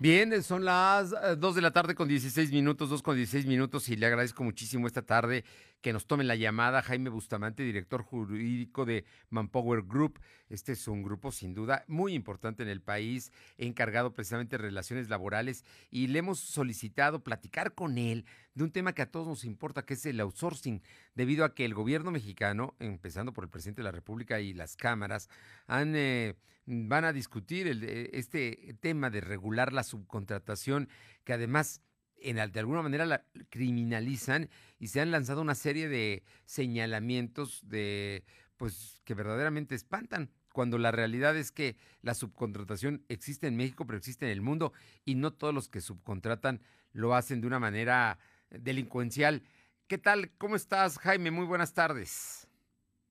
Bien, son las 2 de la tarde con 16 minutos, 2 con 16 minutos y le agradezco muchísimo esta tarde que nos tomen la llamada Jaime Bustamante, director jurídico de Manpower Group. Este es un grupo sin duda muy importante en el país, encargado precisamente de relaciones laborales y le hemos solicitado platicar con él de un tema que a todos nos importa, que es el outsourcing, debido a que el gobierno mexicano, empezando por el presidente de la República y las cámaras, han, eh, van a discutir eh, este tema de regular la subcontratación, que además en, de alguna manera la criminalizan y se han lanzado una serie de señalamientos de pues que verdaderamente espantan cuando la realidad es que la subcontratación existe en México, pero existe en el mundo y no todos los que subcontratan lo hacen de una manera delincuencial. ¿Qué tal? ¿Cómo estás, Jaime? Muy buenas tardes.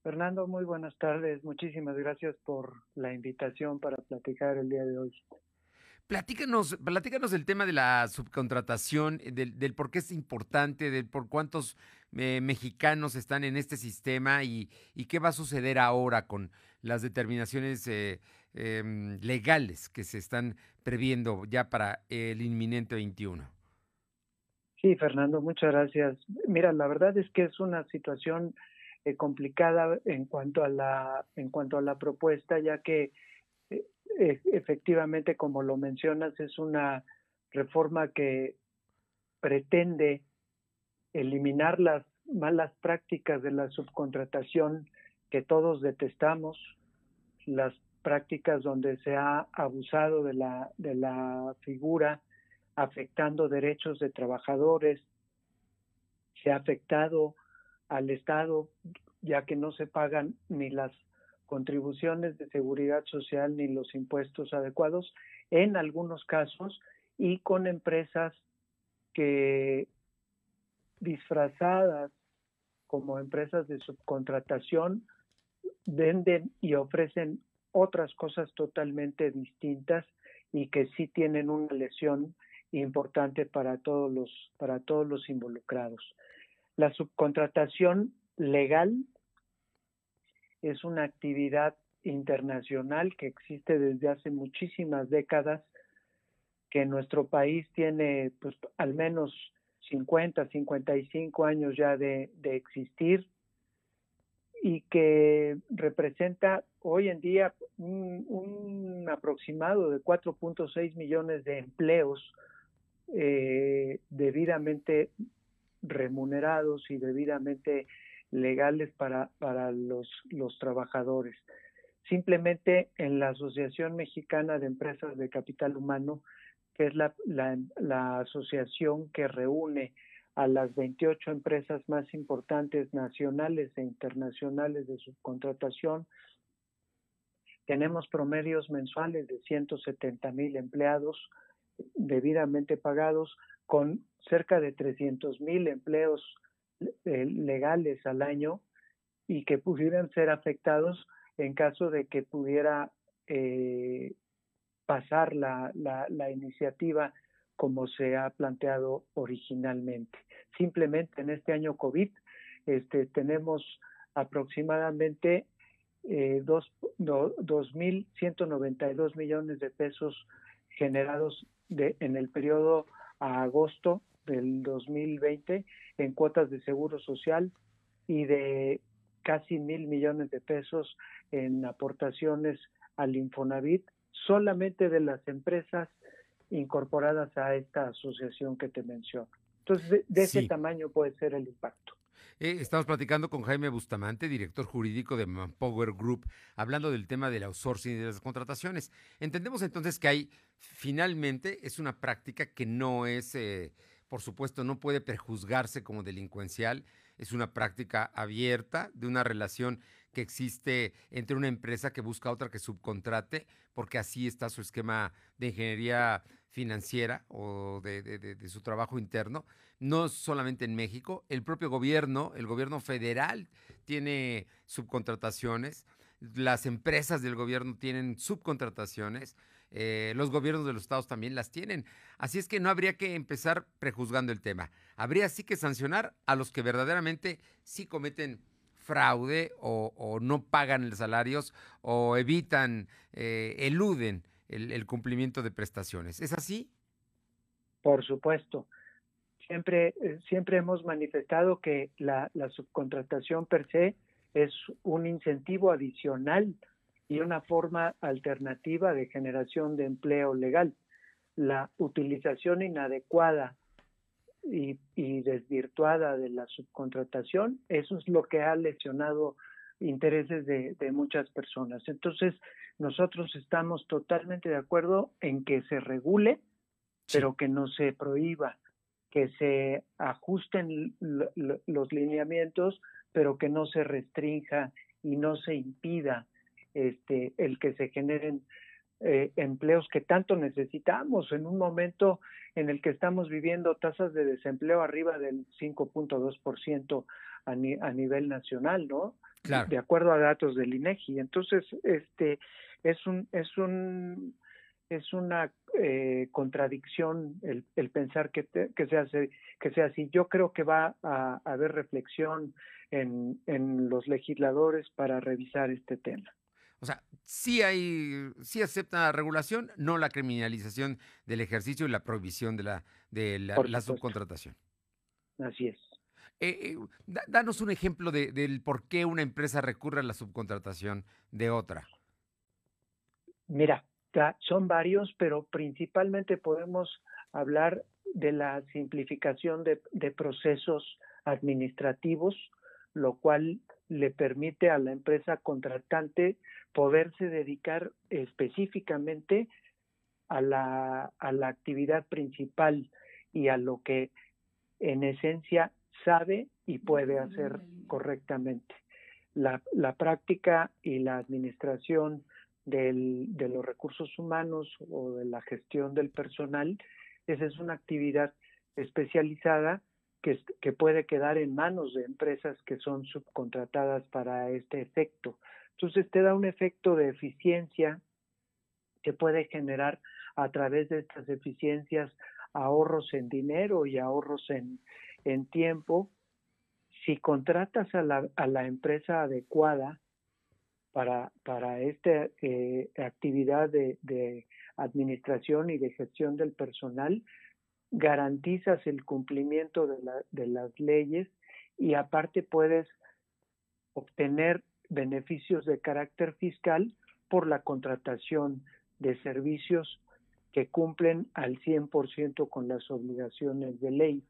Fernando, muy buenas tardes. Muchísimas gracias por la invitación para platicar el día de hoy. Platícanos, platícanos del tema de la subcontratación, eh, del, por qué es importante, del por cuántos eh, mexicanos están en este sistema y, qué va a suceder ahora con las determinaciones eh, em, legales que se están previendo ya para el inminente 21. Sí, Fernando, muchas gracias. Mira, la verdad es que es una situación complicada en cuanto a la en cuanto a la propuesta, ya que e, efectivamente, como lo mencionas, es una reforma que pretende eliminar las malas prácticas de la subcontratación que todos detestamos, las prácticas donde se ha abusado de la, de la figura, afectando derechos de trabajadores, se ha afectado al Estado, ya que no se pagan ni las contribuciones de seguridad social ni los impuestos adecuados en algunos casos y con empresas que disfrazadas como empresas de subcontratación venden y ofrecen otras cosas totalmente distintas y que sí tienen una lesión importante para todos los para todos los involucrados. La subcontratación legal es una actividad internacional que existe desde hace muchísimas décadas, que nuestro país tiene pues, al menos 50, 55 años ya de, de existir y que representa hoy en día un, aproximado de 4.6 millones de empleos eh, debidamente remunerados y debidamente legales para, para los, los trabajadores. Simplemente en la Asociación Mexicana de Empresas de Capital Humano, que es la, la, la asociación que reúne a las 28 empresas más importantes nacionales e internacionales de subcontratación, tenemos promedios mensuales de 170 mil empleados debidamente pagados, con cerca de 300 mil empleos eh, legales al año y que pudieran ser afectados en caso de que pudiera eh, pasar la, la, la, iniciativa como se ha planteado originalmente. Simplemente en este año COVID este, tenemos aproximadamente eh, dos, do, 2.192 millones de pesos generados de, en el periodo a agosto del 2020 en cuotas de seguro social y de casi mil millones de pesos en aportaciones al Infonavit solamente de las empresas incorporadas a esta asociación que te menciono. Entonces, de, ese tamaño puede ser el impacto. Eh, estamos platicando con Jaime Bustamante, director jurídico de Power Group, hablando del tema del outsourcing y de las contrataciones. Entendemos entonces que hay, finalmente, es una práctica que no es eh, por supuesto, no puede prejuzgarse como delincuencial. Es una práctica abierta de una relación que existe entre una empresa que busca otra que subcontrate, porque así está su esquema de ingeniería financiera o de, su trabajo interno. No solamente en México, el propio gobierno, el gobierno federal tiene subcontrataciones, las empresas del gobierno tienen subcontrataciones. Eh, los gobiernos de los estados también las tienen. Así es que no habría que empezar prejuzgando el tema. Habría sí que sancionar a los que verdaderamente sí cometen fraude o, no pagan los salarios o evitan, eh, eluden el, cumplimiento de prestaciones. ¿Es así? Por supuesto. Siempre, eh, siempre hemos manifestado que la, la subcontratación per se es un incentivo adicional y una forma alternativa de generación de empleo legal. La utilización inadecuada y, desvirtuada de la subcontratación, eso es lo que ha lesionado intereses de, muchas personas. Entonces, nosotros estamos totalmente de acuerdo en que se regule, pero que no se prohíba, que se ajusten los lineamientos, pero que no se restrinja y no se impida este, el que se generen eh, empleos que tanto necesitamos en un momento en el que estamos viviendo tasas de desempleo arriba del 5.2% a, a nivel nacional, ¿no? De acuerdo a datos del INEGI. Entonces, este es un es un es una eh, contradicción el, el pensar que, que se hace que sea así. Yo creo que va a, a haber reflexión en, en los legisladores para revisar este tema. O sea, sí hay, sí acepta la regulación, no la criminalización del ejercicio y la prohibición de la, de la, subcontratación. Así es. Eh, eh, danos un ejemplo de, del por qué una empresa recurre a la subcontratación de otra. Mira, son varios, pero principalmente podemos hablar de la simplificación de, procesos administrativos, lo cual le permite a la empresa contratante poderse dedicar específicamente a la, a la actividad principal y a lo que en esencia sabe y puede hacer correctamente. La, la práctica y la administración del, de los recursos humanos o de la gestión del personal, esa es una actividad especializada que, que, puede quedar en manos de empresas que son subcontratadas para este efecto. Entonces te da un efecto de eficiencia que puede generar a través de estas eficiencias ahorros en dinero y ahorros en, en tiempo. Si contratas a la, a la empresa adecuada para, para esta eh, actividad de, administración y de gestión del personal, garantizas el cumplimiento de las leyes y aparte puedes obtener beneficios de carácter fiscal por la contratación de servicios que cumplen al 100% con las obligaciones de ley.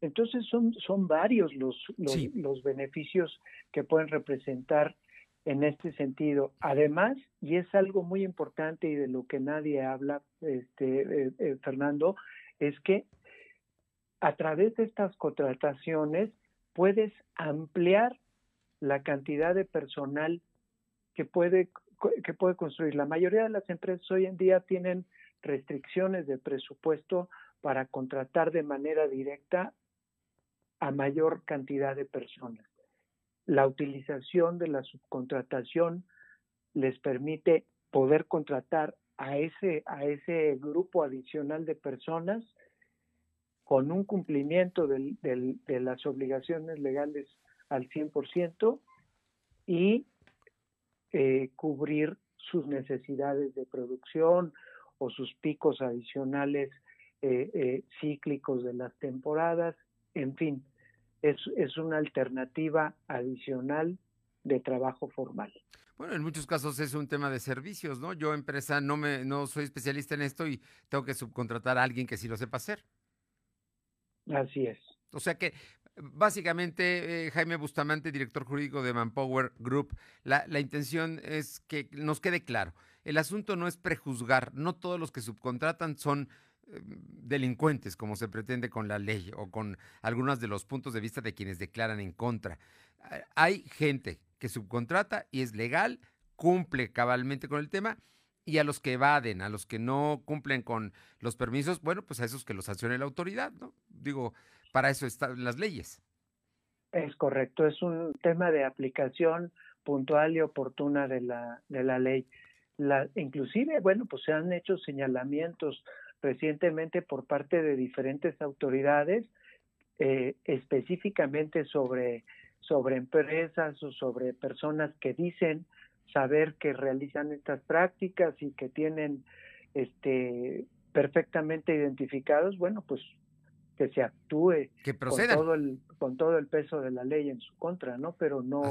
Entonces son, son varios los, los, beneficios que pueden representar en este sentido. Además, y es algo muy importante y de lo que nadie habla, este, eh, eh, Fernando, es que a través de estas contrataciones puedes ampliar la cantidad de personal que puede que puede construir. La mayoría de las empresas hoy en día tienen restricciones de presupuesto para contratar de manera directa a mayor cantidad de personas. La utilización de la subcontratación les permite poder contratar a ese, a ese grupo adicional de personas con un cumplimiento de las obligaciones legales al 100% y eh, cubrir sus necesidades de producción o sus picos adicionales eh, eh, cíclicos de las temporadas, en fin, es, es una alternativa adicional de trabajo formal. Bueno, en muchos casos es un tema de servicios, ¿no? Yo empresa no me no soy especialista en esto y tengo que subcontratar a alguien que sí lo sepa hacer. Así es. O sea que básicamente, eh, Jaime Bustamante, director jurídico de Manpower Group, la, la, intención es que nos quede claro. El asunto no es prejuzgar, no todos los que subcontratan son delincuentes, como se pretende con la ley o con algunos de los puntos de vista de quienes declaran en contra. Hay gente que subcontrata y es legal, cumple cabalmente con el tema, y a los que evaden, a los que no cumplen con los permisos, bueno, pues a esos que los sancione la autoridad, ¿no? Digo, para eso están las leyes. Es correcto, es un tema de aplicación puntual y oportuna de la, de la ley. La, inclusive, bueno, pues se han hecho señalamientos recientemente por parte de diferentes autoridades eh, específicamente sobre, sobre empresas o sobre personas que dicen saber que realizan estas prácticas y que tienen este, perfectamente identificados, bueno, pues que se actúe con todo el con todo el peso de la ley en su contra, ¿no? Pero no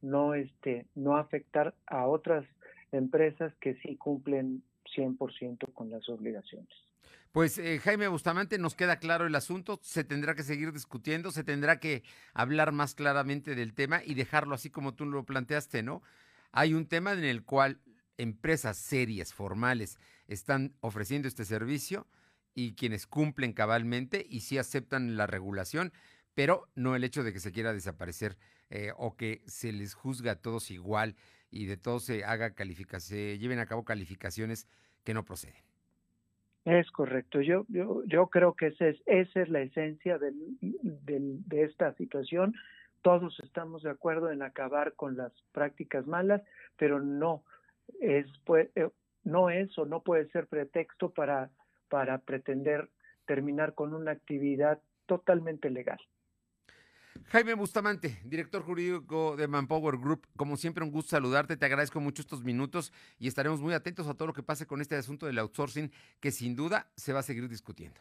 no este no afectar a otras empresas que sí cumplen 100% con las obligaciones. Pues eh, Jaime Bustamante, nos queda claro el asunto, se tendrá que seguir discutiendo, se tendrá que hablar más claramente del tema y dejarlo así como tú lo planteaste, ¿no? Hay un tema en el cual empresas serias, formales, están ofreciendo este servicio y quienes cumplen cabalmente y sí aceptan la regulación, pero no el hecho de que se quiera desaparecer eh, o que se les juzga a todos igual y de todos se haga se lleven a cabo calificaciones que no proceden. Es correcto. Yo, yo, yo creo que esa es, esa es la esencia del, de esta situación. Todos estamos de acuerdo en acabar con las prácticas malas, pero no es, pues, no es o no puede ser pretexto para, para pretender terminar con una actividad totalmente legal. Jaime Bustamante, director jurídico de Manpower Group, como siempre un gusto saludarte, te agradezco mucho estos minutos y estaremos muy atentos a todo lo que pase con este asunto del outsourcing que sin duda se va a seguir discutiendo.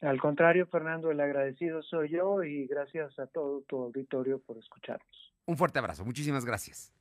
Al contrario, Fernando, el agradecido soy yo y gracias a todo tu auditorio por escucharnos. Un fuerte abrazo, muchísimas gracias.